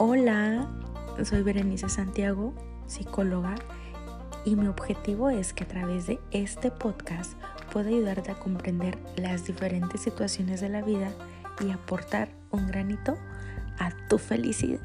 Hola, soy Berenice Santiago, psicóloga, y mi objetivo es que a través de este podcast pueda ayudarte a comprender las diferentes situaciones de la vida y aportar un granito a tu felicidad.